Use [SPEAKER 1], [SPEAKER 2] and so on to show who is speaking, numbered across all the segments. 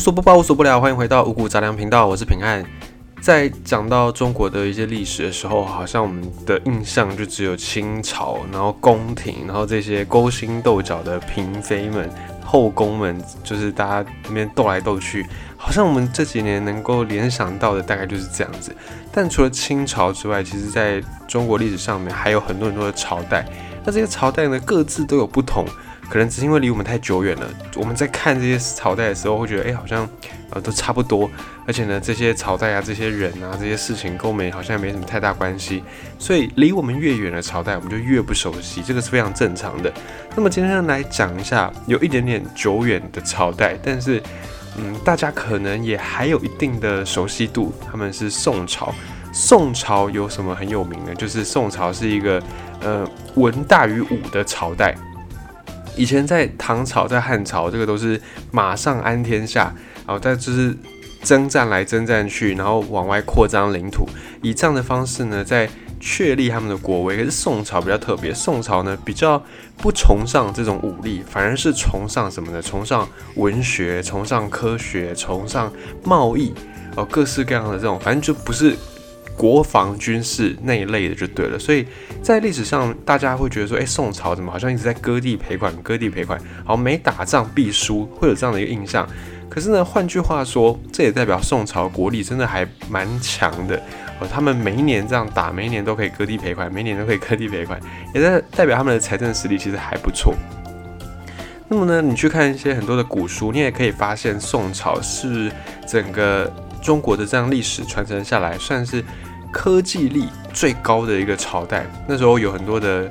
[SPEAKER 1] 无所不报，无所不聊，欢迎回到五谷杂粮频道，我是平汉。在讲到中国的一些历史的时候，好像我们的印象就只有清朝，然后宫廷，然后这些勾心斗角的嫔妃们、后宫们，就是大家那边斗来斗去。好像我们这几年能够联想到的大概就是这样子。但除了清朝之外，其实在中国历史上面还有很多很多的朝代。那这些朝代呢，各自都有不同。可能只是因为离我们太久远了，我们在看这些朝代的时候，会觉得哎，好像呃都差不多。而且呢，这些朝代啊、这些人啊、这些事情跟我们好像没什么太大关系。所以离我们越远的朝代，我们就越不熟悉，这个是非常正常的。那么今天来讲一下有一点点久远的朝代，但是嗯，大家可能也还有一定的熟悉度。他们是宋朝。宋朝有什么很有名的？就是宋朝是一个呃文大于武的朝代。以前在唐朝、在汉朝，这个都是马上安天下，然后再就是征战来征战去，然后往外扩张领土，以这样的方式呢，在确立他们的国威。可是宋朝比较特别，宋朝呢比较不崇尚这种武力，反而是崇尚什么呢？崇尚文学，崇尚科学，崇尚贸易，哦，各式各样的这种，反正就不是。国防军事那一类的就对了，所以在历史上，大家会觉得说，哎，宋朝怎么好像一直在割地赔款，割地赔款，好没打仗必输，会有这样的一个印象。可是呢，换句话说，这也代表宋朝国力真的还蛮强的，哦，他们每一年这样打，每一年都可以割地赔款，每一年都可以割地赔款，也在代表他们的财政实力其实还不错。那么呢，你去看一些很多的古书，你也可以发现，宋朝是整个中国的这样历史传承下来，算是。科技力最高的一个朝代，那时候有很多的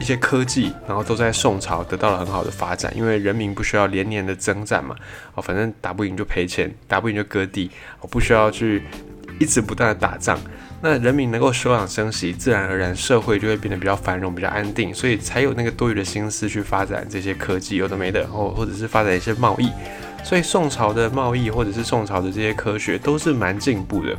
[SPEAKER 1] 一些科技，然后都在宋朝得到了很好的发展，因为人民不需要连年的征战嘛，哦，反正打不赢就赔钱，打不赢就割地，我不需要去一直不断的打仗，那人民能够休养生息，自然而然社会就会变得比较繁荣、比较安定，所以才有那个多余的心思去发展这些科技，有的没的，或或者是发展一些贸易，所以宋朝的贸易或者是宋朝的这些科学都是蛮进步的，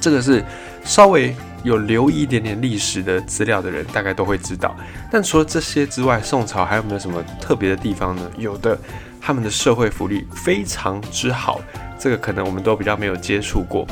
[SPEAKER 1] 这个是。稍微有留意一点点历史的资料的人，大概都会知道。但除了这些之外，宋朝还有没有什么特别的地方呢？有的，他们的社会福利非常之好，这个可能我们都比较没有接触过。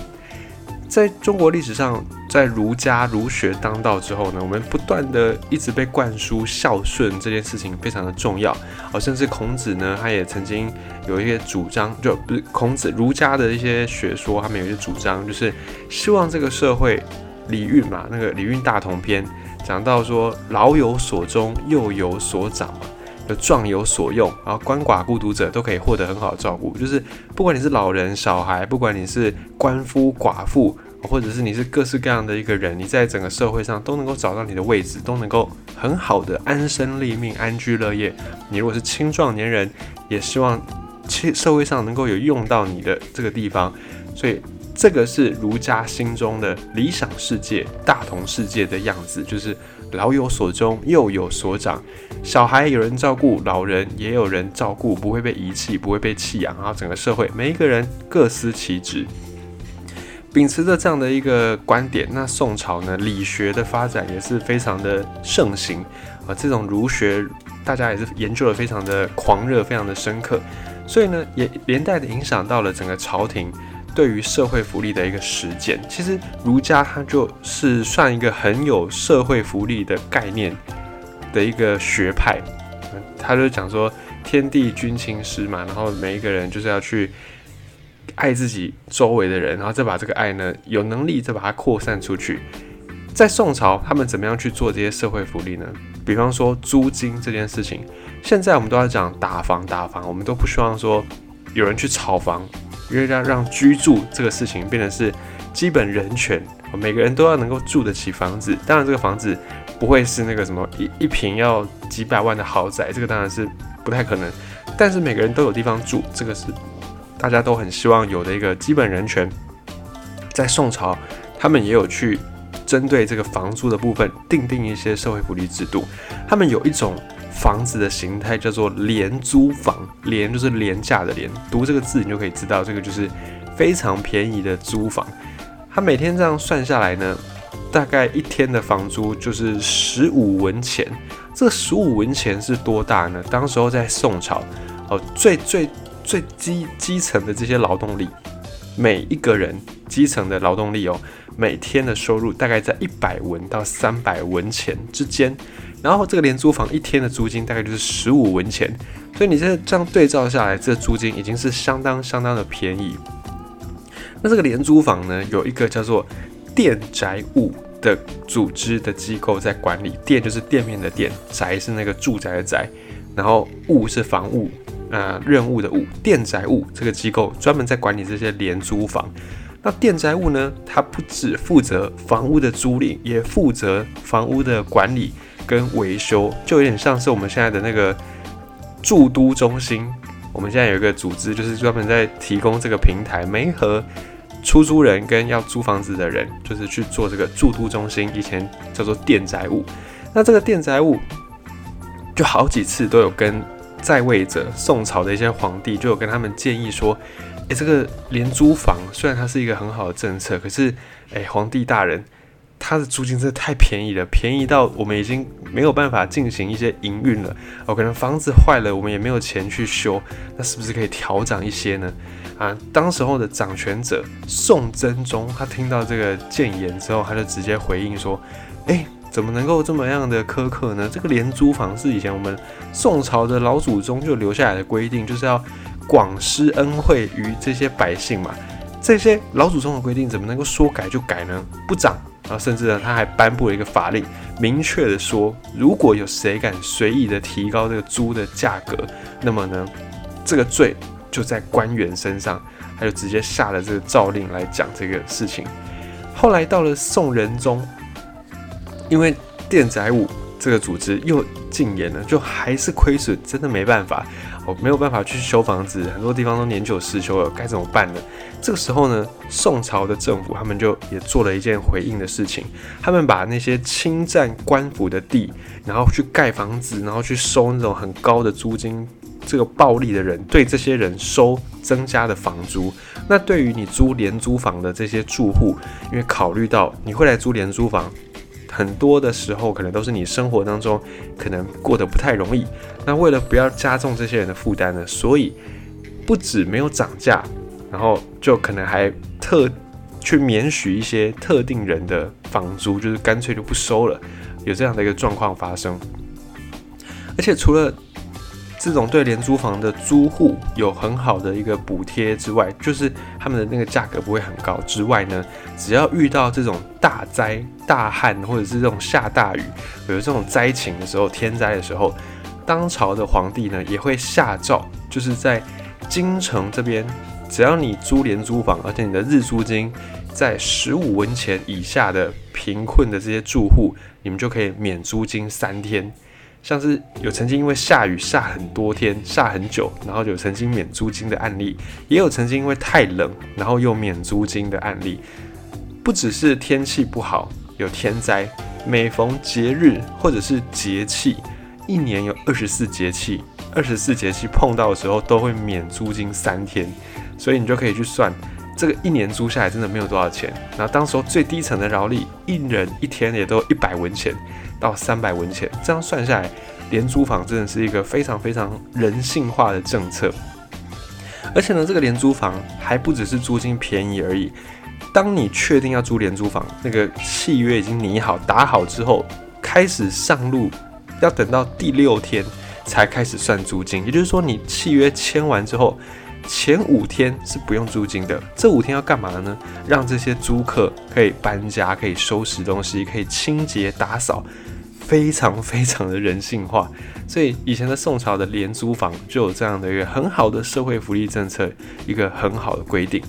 [SPEAKER 1] 在中国历史上，在儒家儒学当道之后呢，我们不断的一直被灌输孝顺这件事情非常的重要。哦，甚至孔子呢，他也曾经有一些主张，就不是孔子儒家的一些学说，他们有一些主张，就是希望这个社会礼运嘛，那个礼运大同篇讲到说，老有所终，幼有所长嘛。的壮有所用，然后鳏寡孤独者都可以获得很好的照顾。就是不管你是老人、小孩，不管你是官夫、寡妇，或者是你是各式各样的一个人，你在整个社会上都能够找到你的位置，都能够很好的安身立命、安居乐业。你如果是青壮年人，也希望社社会上能够有用到你的这个地方。所以这个是儒家心中的理想世界、大同世界的样子，就是。老有所终，幼有所长，小孩有人照顾，老人也有人照顾，不会被遗弃，不会被弃养，然后整个社会每一个人各司其职。秉持着这样的一个观点，那宋朝呢，理学的发展也是非常的盛行啊，这种儒学大家也是研究的非常的狂热，非常的深刻，所以呢，也连带的影响到了整个朝廷。对于社会福利的一个实践，其实儒家它就是算一个很有社会福利的概念的一个学派。他就讲说，天地君亲师嘛，然后每一个人就是要去爱自己周围的人，然后再把这个爱呢，有能力再把它扩散出去。在宋朝，他们怎么样去做这些社会福利呢？比方说租金这件事情，现在我们都要讲打房打房，我们都不希望说有人去炒房。因为要让居住这个事情变成是基本人权，每个人都要能够住得起房子。当然，这个房子不会是那个什么一一平要几百万的豪宅，这个当然是不太可能。但是每个人都有地方住，这个是大家都很希望有的一个基本人权。在宋朝，他们也有去针对这个房租的部分定定一些社会福利制度。他们有一种。房子的形态叫做廉租房，廉就是廉价的廉，读这个字你就可以知道，这个就是非常便宜的租房。他每天这样算下来呢，大概一天的房租就是十五文钱。这十五文钱是多大呢？当时候在宋朝，哦，最最最基基层的这些劳动力，每一个人基层的劳动力哦，每天的收入大概在一百文到三百文钱之间。然后这个廉租房一天的租金大概就是十五文钱，所以你这这样对照下来，这个租金已经是相当相当的便宜。那这个廉租房呢，有一个叫做店宅物的组织的机构在管理，店就是店面的店，宅是那个住宅的宅，然后物是房屋，呃，任务的物，电宅物这个机构专门在管理这些廉租房。那电宅物呢，它不只负责房屋的租赁，也负责房屋的管理。跟维修就有点像是我们现在的那个住都中心。我们现在有一个组织，就是专门在提供这个平台，没和出租人跟要租房子的人，就是去做这个住都中心。以前叫做电宅物。那这个电宅物就好几次都有跟在位者宋朝的一些皇帝，就有跟他们建议说：，诶，这个廉租房虽然它是一个很好的政策，可是，诶，皇帝大人。它的租金真的太便宜了，便宜到我们已经没有办法进行一些营运了。哦，可能房子坏了，我们也没有钱去修，那是不是可以调涨一些呢？啊，当时候的掌权者宋真宗，他听到这个谏言之后，他就直接回应说：“哎，怎么能够这么样的苛刻呢？这个廉租房是以前我们宋朝的老祖宗就留下来的规定，就是要广施恩惠于这些百姓嘛。这些老祖宗的规定怎么能够说改就改呢？不涨。”然后甚至呢，他还颁布了一个法令，明确的说，如果有谁敢随意的提高这个租的价格，那么呢，这个罪就在官员身上。他就直接下了这个诏令来讲这个事情。后来到了宋仁宗，因为电宅五这个组织又禁言了，就还是亏损，真的没办法。我没有办法去修房子，很多地方都年久失修了，该怎么办呢？这个时候呢，宋朝的政府他们就也做了一件回应的事情，他们把那些侵占官府的地，然后去盖房子，然后去收那种很高的租金，这个暴利的人对这些人收增加的房租。那对于你租廉租房的这些住户，因为考虑到你会来租廉租房。很多的时候，可能都是你生活当中可能过得不太容易。那为了不要加重这些人的负担呢，所以不止没有涨价，然后就可能还特去免许一些特定人的房租，就是干脆就不收了。有这样的一个状况发生。而且除了这种对廉租房的租户有很好的一个补贴之外，就是他们的那个价格不会很高之外呢，只要遇到这种大灾大旱或者是这种下大雨，有这种灾情的时候，天灾的时候，当朝的皇帝呢也会下诏，就是在京城这边，只要你租廉租房，而且你的日租金在十五文钱以下的贫困的这些住户，你们就可以免租金三天。像是有曾经因为下雨下很多天、下很久，然后有曾经免租金的案例，也有曾经因为太冷，然后又免租金的案例。不只是天气不好有天灾，每逢节日或者是节气，一年有二十四节气，二十四节气碰到的时候都会免租金三天，所以你就可以去算，这个一年租下来真的没有多少钱。然后当时候最低层的劳力，一人一天也都一百文钱。到三百文钱，这样算下来，廉租房真的是一个非常非常人性化的政策。而且呢，这个廉租房还不只是租金便宜而已。当你确定要租廉租房，那个契约已经拟好、打好之后，开始上路，要等到第六天才开始算租金。也就是说，你契约签完之后。前五天是不用租金的，这五天要干嘛呢？让这些租客可以搬家，可以收拾东西，可以清洁打扫，非常非常的人性化。所以以前的宋朝的廉租房就有这样的一个很好的社会福利政策，一个很好的规定。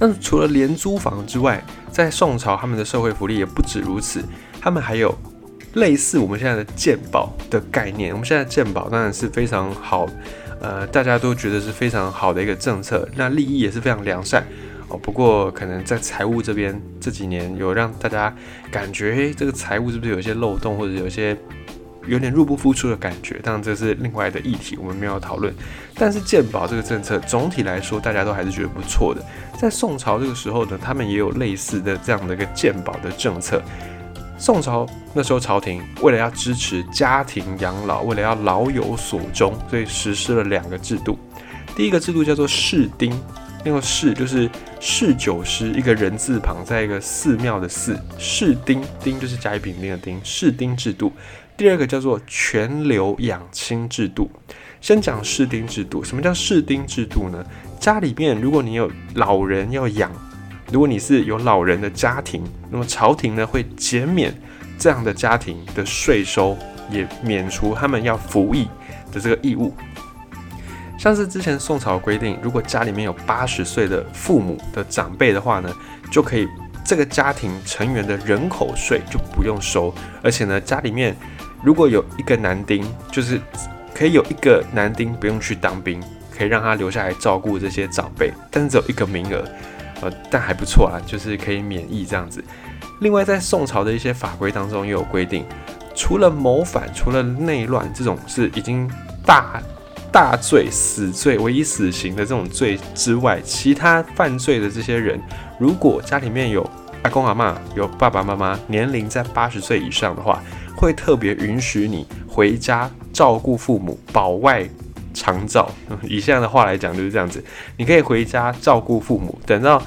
[SPEAKER 1] 那除了廉租房之外，在宋朝他们的社会福利也不止如此，他们还有类似我们现在的鉴宝的概念。我们现在鉴宝当然是非常好。呃，大家都觉得是非常好的一个政策，那利益也是非常良善哦。不过，可能在财务这边这几年有让大家感觉，嘿，这个财务是不是有些漏洞，或者有些有点入不敷出的感觉？当然，这是另外的议题，我们没有讨论。但是健保这个政策总体来说，大家都还是觉得不错的。在宋朝这个时候呢，他们也有类似的这样的一个健保的政策。宋朝那时候，朝廷为了要支持家庭养老，为了要老有所终，所以实施了两个制度。第一个制度叫做士丁，那个士就是侍酒师，一个人字旁，在一个寺庙的寺，士丁丁就是甲乙丙丁的丁，士丁制度。第二个叫做全流养亲制度。先讲士丁制度，什么叫士丁制度呢？家里面如果你有老人要养，如果你是有老人的家庭，那么朝廷呢会减免这样的家庭的税收，也免除他们要服役的这个义务。像是之前宋朝规定，如果家里面有八十岁的父母的长辈的话呢，就可以这个家庭成员的人口税就不用收，而且呢，家里面如果有一个男丁，就是可以有一个男丁不用去当兵，可以让他留下来照顾这些长辈，但是只有一个名额，呃，但还不错啊，就是可以免疫这样子。另外，在宋朝的一些法规当中也有规定，除了谋反、除了内乱这种是已经大。大罪、死罪、唯一死刑的这种罪之外，其他犯罪的这些人，如果家里面有阿公阿妈、有爸爸妈妈，年龄在八十岁以上的话，会特别允许你回家照顾父母，保外长照。以现在的话来讲，就是这样子，你可以回家照顾父母，等到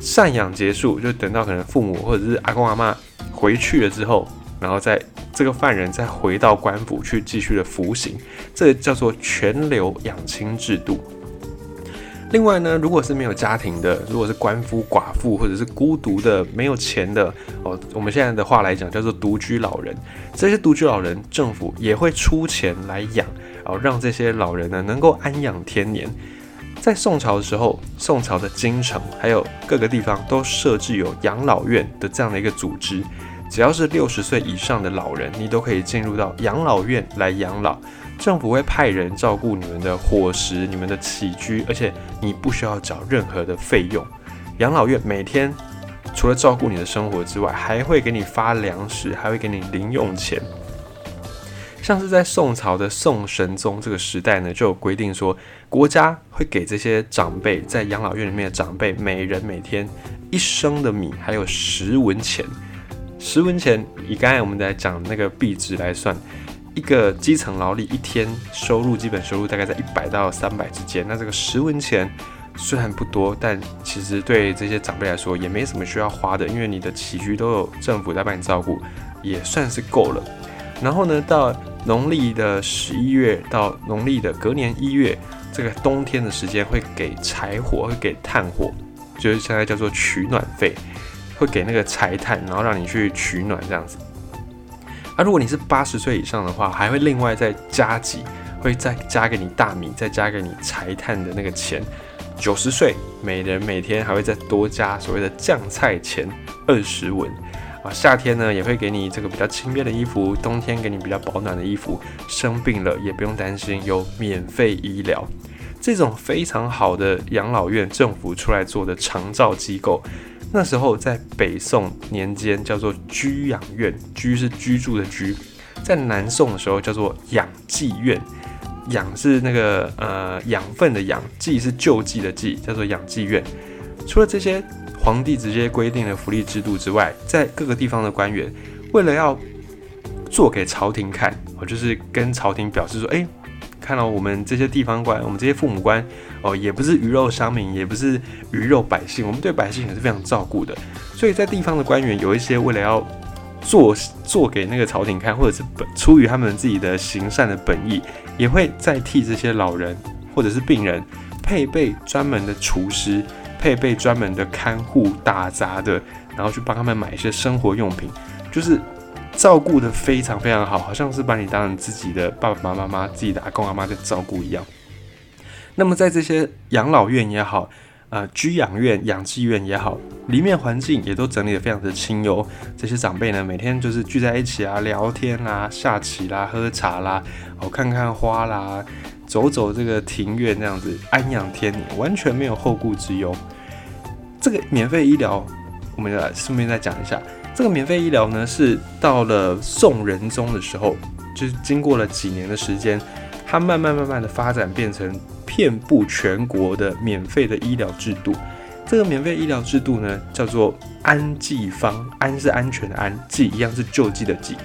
[SPEAKER 1] 赡养结束，就等到可能父母或者是阿公阿妈回去了之后。然后在这个犯人再回到官府去继续的服刑，这叫做全流养亲制度。另外呢，如果是没有家庭的，如果是官夫寡妇或者是孤独的没有钱的哦，我们现在的话来讲叫做独居老人，这些独居老人政府也会出钱来养，然后让这些老人呢能够安养天年。在宋朝的时候，宋朝的京城还有各个地方都设置有养老院的这样的一个组织。只要是六十岁以上的老人，你都可以进入到养老院来养老。政府会派人照顾你们的伙食、你们的起居，而且你不需要缴任何的费用。养老院每天除了照顾你的生活之外，还会给你发粮食，还会给你零用钱。像是在宋朝的宋神宗这个时代呢，就有规定说，国家会给这些长辈在养老院里面的长辈，每人每天一升的米，还有十文钱。十文钱，以刚才我们在讲那个币值来算，一个基层劳力一天收入基本收入大概在一百到三百之间。那这个十文钱虽然不多，但其实对这些长辈来说也没什么需要花的，因为你的起居都有政府在帮你照顾，也算是够了。然后呢，到农历的十一月到农历的隔年一月，这个冬天的时间会给柴火，会给炭火，就是现在叫做取暖费。会给那个柴炭，然后让你去取暖这样子。啊，如果你是八十岁以上的话，还会另外再加几，会再加给你大米，再加给你柴炭的那个钱。九十岁，每人每天还会再多加所谓的酱菜钱二十文。啊，夏天呢也会给你这个比较轻便的衣服，冬天给你比较保暖的衣服。生病了也不用担心，有免费医疗。这种非常好的养老院，政府出来做的长照机构。那时候在北宋年间叫做居养院，居是居住的居；在南宋的时候叫做养济院，养是那个呃养分的养，济是救济的济，叫做养济院。除了这些皇帝直接规定的福利制度之外，在各个地方的官员为了要做给朝廷看，我就是跟朝廷表示说，哎。看到我们这些地方官，我们这些父母官哦，也不是鱼肉乡民，也不是鱼肉百姓，我们对百姓也是非常照顾的。所以在地方的官员有一些为了要做做给那个朝廷看，或者是本出于他们自己的行善的本意，也会再替这些老人或者是病人配备专门的厨师，配备专门的看护打杂的，然后去帮他们买一些生活用品，就是。照顾的非常非常好，好像是把你当成自己的爸爸妈妈、自己的阿公阿妈在照顾一样。那么在这些养老院也好，呃，居养院、养济院也好，里面环境也都整理的非常的清幽。这些长辈呢，每天就是聚在一起啊，聊天啦、下棋啦、喝茶啦，哦，看看花啦，走走这个庭院，这样子安养天年，完全没有后顾之忧。这个免费医疗，我们来顺便再讲一下。这个免费医疗呢，是到了宋仁宗的时候，就是经过了几年的时间，它慢慢慢慢的发展，变成遍布全国的免费的医疗制度。这个免费医疗制度呢，叫做安济方，安是安全的安，济一样是救济的济。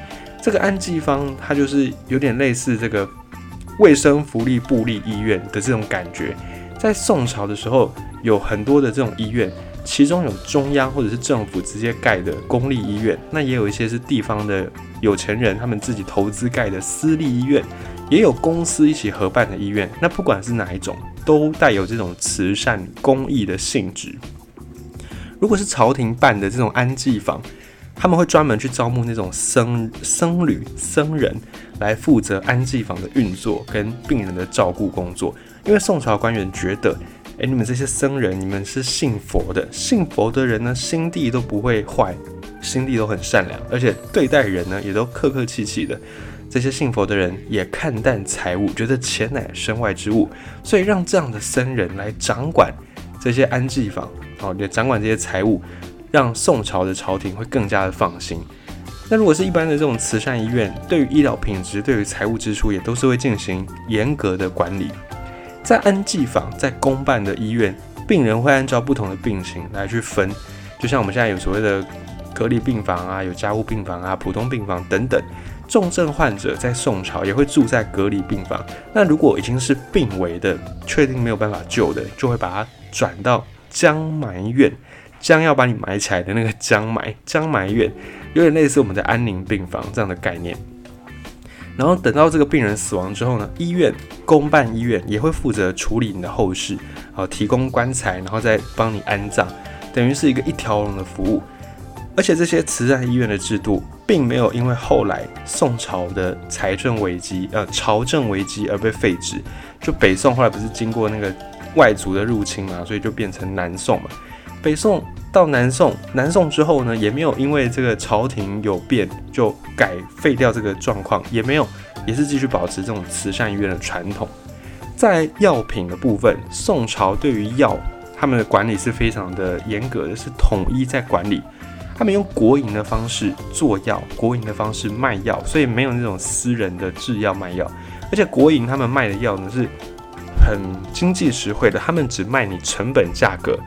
[SPEAKER 1] 这个安济方，它就是有点类似这个卫生福利部立医院的这种感觉。在宋朝的时候，有很多的这种医院，其中有中央或者是政府直接盖的公立医院，那也有一些是地方的有钱人他们自己投资盖的私立医院，也有公司一起合办的医院。那不管是哪一种，都带有这种慈善公益的性质。如果是朝廷办的这种安济坊，他们会专门去招募那种僧僧侣、僧人来负责安济坊的运作跟病人的照顾工作。因为宋朝官员觉得，哎，你们这些僧人，你们是信佛的，信佛的人呢，心地都不会坏，心地都很善良，而且对待人呢，也都客客气气的。这些信佛的人也看淡财物，觉得钱乃身外之物，所以让这样的僧人来掌管这些安济坊，哦，也掌管这些财物，让宋朝的朝廷会更加的放心。那如果是一般的这种慈善医院，对于医疗品质、对于财务支出，也都是会进行严格的管理。在安济坊，在公办的医院，病人会按照不同的病情来去分，就像我们现在有所谓的隔离病房啊，有加护病房啊，普通病房等等。重症患者在宋朝也会住在隔离病房。那如果已经是病危的，确定没有办法救的，就会把它转到将埋院，将要把你埋起来的那个将埋，将埋院，有点类似我们的安宁病房这样的概念。然后等到这个病人死亡之后呢，医院公办医院也会负责处理你的后事，好提供棺材，然后再帮你安葬，等于是一个一条龙的服务。而且这些慈善医院的制度，并没有因为后来宋朝的财政危机，呃，朝政危机而被废止。就北宋后来不是经过那个外族的入侵嘛，所以就变成南宋嘛。北宋到南宋，南宋之后呢，也没有因为这个朝廷有变就改废掉这个状况，也没有，也是继续保持这种慈善医院的传统。在药品的部分，宋朝对于药他们的管理是非常的严格的，是统一在管理。他们用国营的方式做药，国营的方式卖药，所以没有那种私人的制药卖药。而且国营他们卖的药呢是很经济实惠的，他们只卖你成本价格。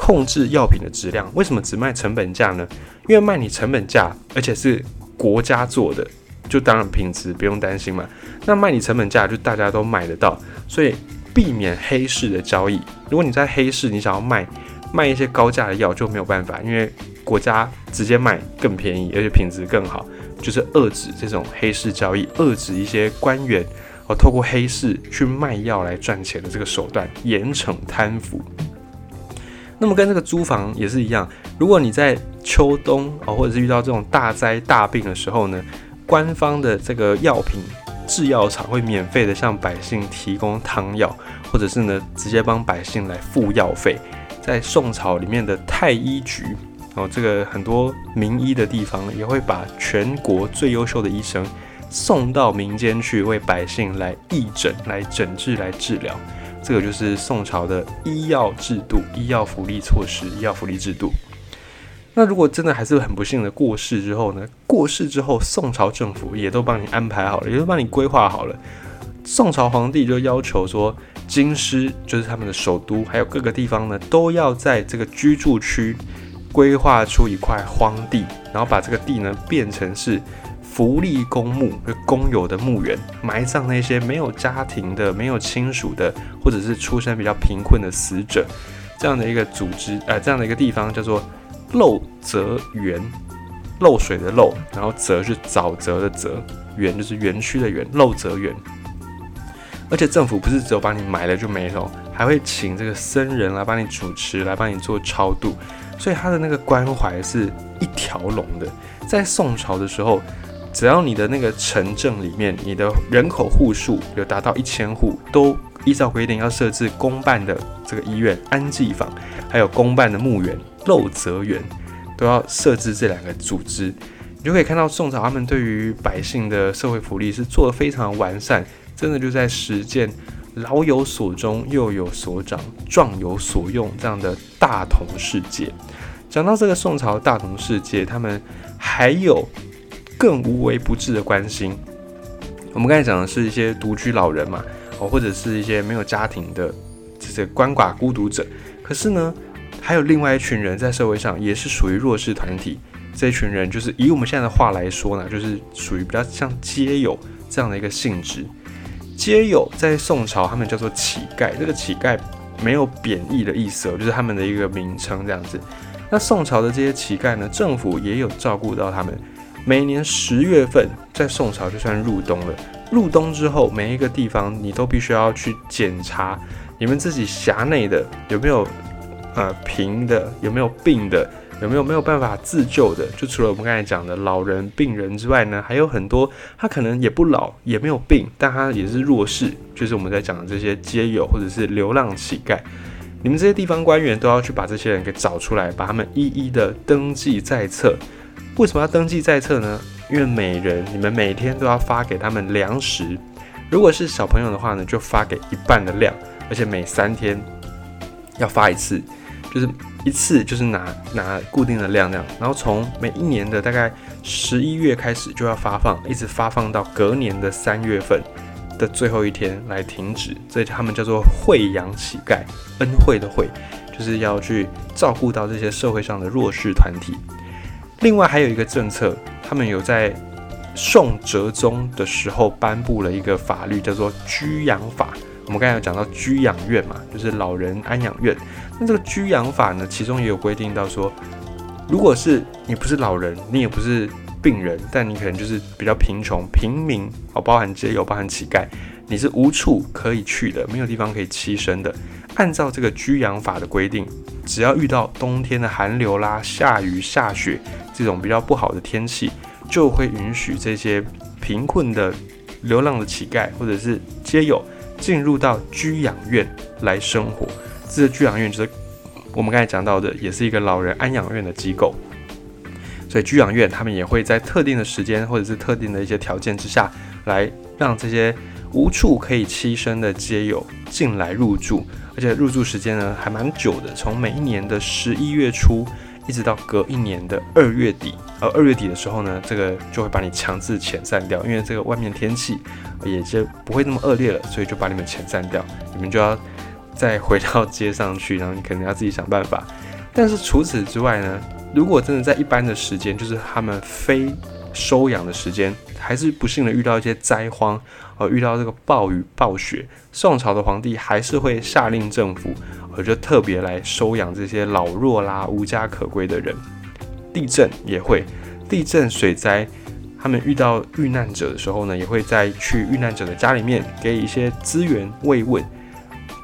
[SPEAKER 1] 控制药品的质量，为什么只卖成本价呢？因为卖你成本价，而且是国家做的，就当然品质不用担心嘛。那卖你成本价，就大家都买得到，所以避免黑市的交易。如果你在黑市，你想要卖卖一些高价的药，就没有办法，因为国家直接卖更便宜，而且品质更好，就是遏制这种黑市交易，遏制一些官员哦透过黑市去卖药来赚钱的这个手段，严惩贪腐。那么跟这个租房也是一样，如果你在秋冬啊，或者是遇到这种大灾大病的时候呢，官方的这个药品制药厂会免费的向百姓提供汤药，或者是呢直接帮百姓来付药费。在宋朝里面的太医局哦，这个很多名医的地方也会把全国最优秀的医生送到民间去为百姓来义诊、来诊治、来治疗。这个就是宋朝的医药制度、医药福利措施、医药福利制度。那如果真的还是很不幸的过世之后呢？过世之后，宋朝政府也都帮你安排好了，也都帮你规划好了。宋朝皇帝就要求说，京师就是他们的首都，还有各个地方呢，都要在这个居住区规划出一块荒地，然后把这个地呢变成是。福利公墓，公有的墓园，埋葬那些没有家庭的、没有亲属的，或者是出身比较贫困的死者，这样的一个组织，呃，这样的一个地方叫做漏泽园，漏水的漏，然后泽是沼泽的泽，园就是园区的园，漏泽园。而且政府不是只有帮你埋了就没了，还会请这个僧人来帮你主持，来帮你做超度，所以他的那个关怀是一条龙的。在宋朝的时候。只要你的那个城镇里面，你的人口户数有达到一千户，都依照规定要设置公办的这个医院、安济坊，还有公办的墓园、漏泽园，都要设置这两个组织。你就可以看到宋朝他们对于百姓的社会福利是做的非常完善，真的就在实践老有所终、幼有所长、壮有所用这样的大同世界。讲到这个宋朝大同世界，他们还有。更无微不至的关心。我们刚才讲的是一些独居老人嘛，哦，或者是一些没有家庭的这些鳏寡孤独者。可是呢，还有另外一群人在社会上也是属于弱势团体。这一群人就是以我们现在的话来说呢，就是属于比较像街友这样的一个性质。街友在宋朝他们叫做乞丐，这个乞丐没有贬义的意思哦，就是他们的一个名称这样子。那宋朝的这些乞丐呢，政府也有照顾到他们。每年十月份，在宋朝就算入冬了。入冬之后，每一个地方你都必须要去检查你们自己辖内的有没有呃贫的，有没有病的，有没有没有办法自救的。就除了我们刚才讲的老人、病人之外呢，还有很多他可能也不老，也没有病，但他也是弱势，就是我们在讲的这些街友或者是流浪乞丐。你们这些地方官员都要去把这些人给找出来，把他们一一的登记在册。为什么要登记在册呢？因为每人你们每天都要发给他们粮食。如果是小朋友的话呢，就发给一半的量，而且每三天要发一次，就是一次就是拿拿固定的量量。然后从每一年的大概十一月开始就要发放，一直发放到隔年的三月份。的最后一天来停止，所以他们叫做惠阳乞丐，恩惠的惠，就是要去照顾到这些社会上的弱势团体。另外还有一个政策，他们有在宋哲宗的时候颁布了一个法律，叫做居养法。我们刚才有讲到居养院嘛，就是老人安养院。那这个居养法呢，其中也有规定到说，如果是你不是老人，你也不是。病人，但你可能就是比较贫穷、平民哦，包含街友、包含乞丐，你是无处可以去的，没有地方可以栖身的。按照这个居养法的规定，只要遇到冬天的寒流啦、下雨下雪这种比较不好的天气，就会允许这些贫困的流浪的乞丐或者是街友进入到居养院来生活。这个居养院就是我们刚才讲到的，也是一个老人安养院的机构。所以居养院他们也会在特定的时间或者是特定的一些条件之下，来让这些无处可以栖身的街友进来入住，而且入住时间呢还蛮久的，从每一年的十一月初一直到隔一年的二月底。而二月底的时候呢，这个就会把你强制遣散掉，因为这个外面天气也就不会那么恶劣了，所以就把你们遣散掉，你们就要再回到街上去，然后你可能要自己想办法。但是除此之外呢？如果真的在一般的时间，就是他们非收养的时间，还是不幸的遇到一些灾荒，而遇到这个暴雨暴雪，宋朝的皇帝还是会下令政府，而就特别来收养这些老弱啦、无家可归的人。地震也会，地震水灾，他们遇到遇难者的时候呢，也会在去遇难者的家里面给一些资源慰问，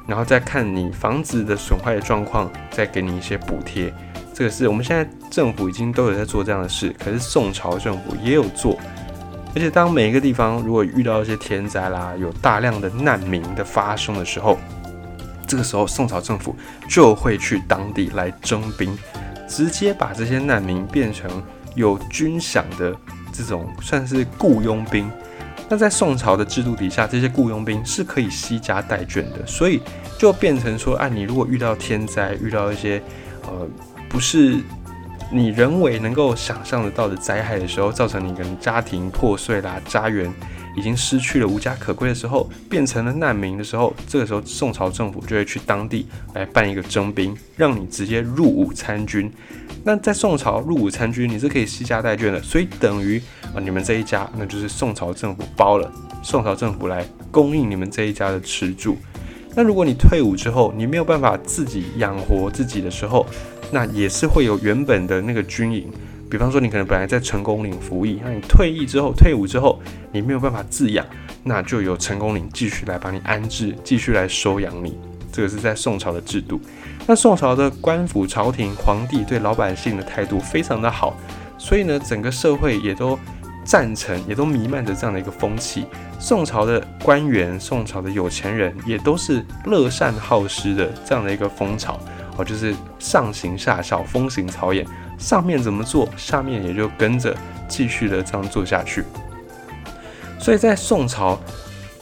[SPEAKER 1] 然后再看你房子的损坏的状况，再给你一些补贴。这个是我们现在政府已经都有在做这样的事，可是宋朝政府也有做，而且当每一个地方如果遇到一些天灾啦，有大量的难民的发生的时候，这个时候宋朝政府就会去当地来征兵，直接把这些难民变成有军饷的这种算是雇佣兵。那在宋朝的制度底下，这些雇佣兵是可以惜家带眷的，所以就变成说，啊，你如果遇到天灾，遇到一些呃。不是你人为能够想象得到的灾害的时候，造成你跟家庭破碎啦，家园已经失去了无家可归的时候，变成了难民的时候，这个时候宋朝政府就会去当地来办一个征兵，让你直接入伍参军。那在宋朝入伍参军，你是可以惜家带眷的，所以等于啊你们这一家，那就是宋朝政府包了，宋朝政府来供应你们这一家的吃住。那如果你退伍之后，你没有办法自己养活自己的时候，那也是会有原本的那个军营，比方说你可能本来在成功岭服役，那你退役之后、退伍之后，你没有办法自养，那就由成功岭继续来帮你安置，继续来收养你。这个是在宋朝的制度。那宋朝的官府、朝廷、皇帝对老百姓的态度非常的好，所以呢，整个社会也都赞成，也都弥漫着这样的一个风气。宋朝的官员、宋朝的有钱人也都是乐善好施的这样的一个风潮。哦，就是上行下效，风行草偃，上面怎么做，下面也就跟着继续的这样做下去。所以在宋朝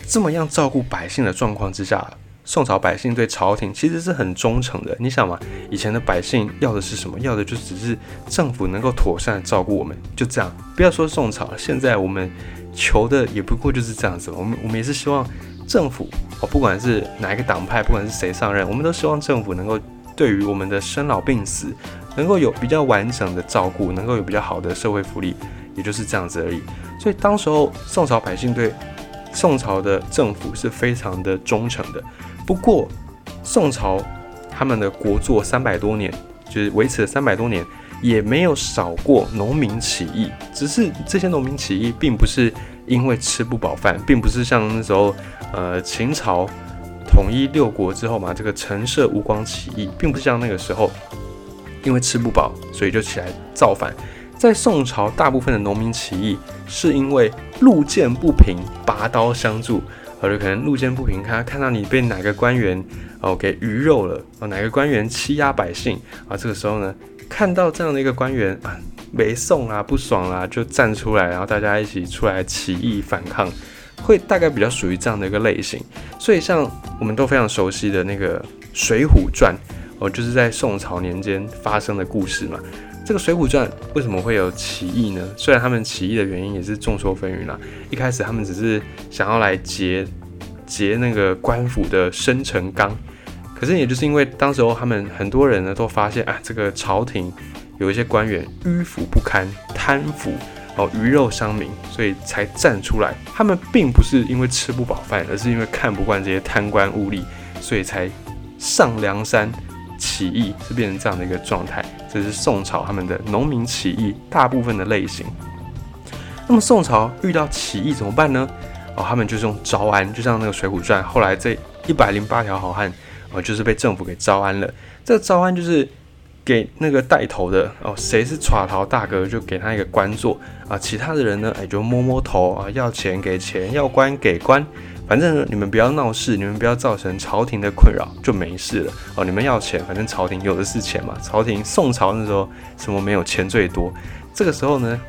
[SPEAKER 1] 这么样照顾百姓的状况之下，宋朝百姓对朝廷其实是很忠诚的。你想嘛，以前的百姓要的是什么？要的就只是政府能够妥善照顾我们，就这样。不要说宋朝，现在我们求的也不过就是这样子。我们我们也是希望政府哦，不管是哪一个党派，不管是谁上任，我们都希望政府能够。对于我们的生老病死，能够有比较完整的照顾，能够有比较好的社会福利，也就是这样子而已。所以当时候宋朝百姓对宋朝的政府是非常的忠诚的。不过宋朝他们的国祚三百多年，就是维持了三百多年，也没有少过农民起义。只是这些农民起义，并不是因为吃不饱饭，并不是像那时候，呃，秦朝统一六国之后嘛，这个陈涉吴广起义，并不像那个时候，因为吃不饱，所以就起来造反。在宋朝，大部分的农民起义是因为路见不平，拔刀相助。或者可能路见不平，他看到你被哪个官员哦给鱼肉了，哦哪个官员欺压百姓啊，这个时候呢，看到这样的一个官员啊，没送啊，不爽啊，就站出来，然后大家一起出来起义反抗，会大概比较属于这样的一个类型。所以像我们都非常熟悉的那个《水浒传》，哦，就是在宋朝年间发生的故事嘛。这个《水浒传》为什么会有起义呢？虽然他们起义的原因也是众说纷纭啦。一开始他们只是想要来劫劫那个官府的生辰纲，可是也就是因为当时候他们很多人呢都发现啊，这个朝廷有一些官员迂腐不堪、贪腐哦、鱼肉乡民，所以才站出来。他们并不是因为吃不饱饭，而是因为看不惯这些贪官污吏，所以才上梁山。起义是变成这样的一个状态，这是宋朝他们的农民起义大部分的类型。那么宋朝遇到起义怎么办呢？哦，他们就是用招安，就像那个《水浒传》，后来这一百零八条好汉哦，就是被政府给招安了。这个招安就是给那个带头的哦，谁是耍逃大哥，就给他一个官做啊，其他的人呢，哎，就摸摸头啊，要钱给钱，要官给官。反正你们不要闹事，你们不要造成朝廷的困扰，就没事了哦。你们要钱，反正朝廷有的是钱嘛。朝廷宋朝那时候什么没有钱最多，这个时候呢，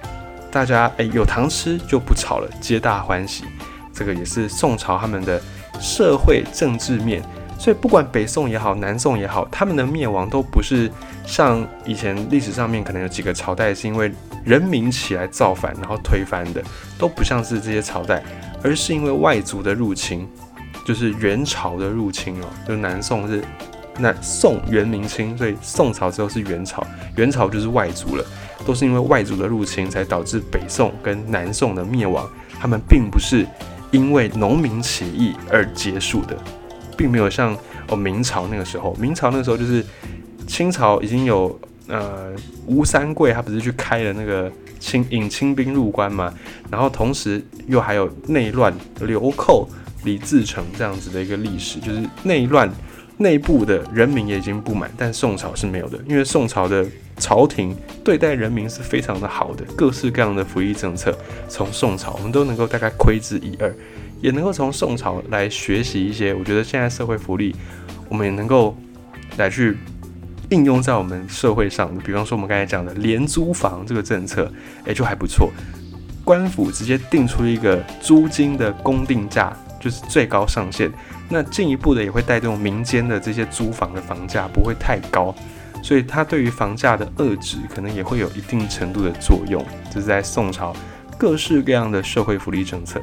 [SPEAKER 1] 大家哎有糖吃就不吵了，皆大欢喜。这个也是宋朝他们的社会政治面。所以不管北宋也好，南宋也好，他们的灭亡都不是像以前历史上面可能有几个朝代是因为人民起来造反然后推翻的，都不像是这些朝代。而是因为外族的入侵，就是元朝的入侵哦，就南宋是南宋元明清，所以宋朝之后是元朝，元朝就是外族了，都是因为外族的入侵才导致北宋跟南宋的灭亡。他们并不是因为农民起义而结束的，并没有像哦明朝那个时候，明朝那个时候就是清朝已经有呃吴三桂，他不是去开了那个。清引清兵入关嘛，然后同时又还有内乱、流寇、李自成这样子的一个历史，就是内乱，内部的人民也已经不满，但宋朝是没有的，因为宋朝的朝廷对待人民是非常的好的，各式各样的福利政策，从宋朝我们都能够大概窥之一二，也能够从宋朝来学习一些，我觉得现在社会福利，我们也能够来去。应用在我们社会上，比方说我们刚才讲的廉租房这个政策，诶，就还不错。官府直接定出一个租金的公定价，就是最高上限。那进一步的也会带动民间的这些租房的房价不会太高，所以它对于房价的遏制可能也会有一定程度的作用。这是在宋朝各式各样的社会福利政策。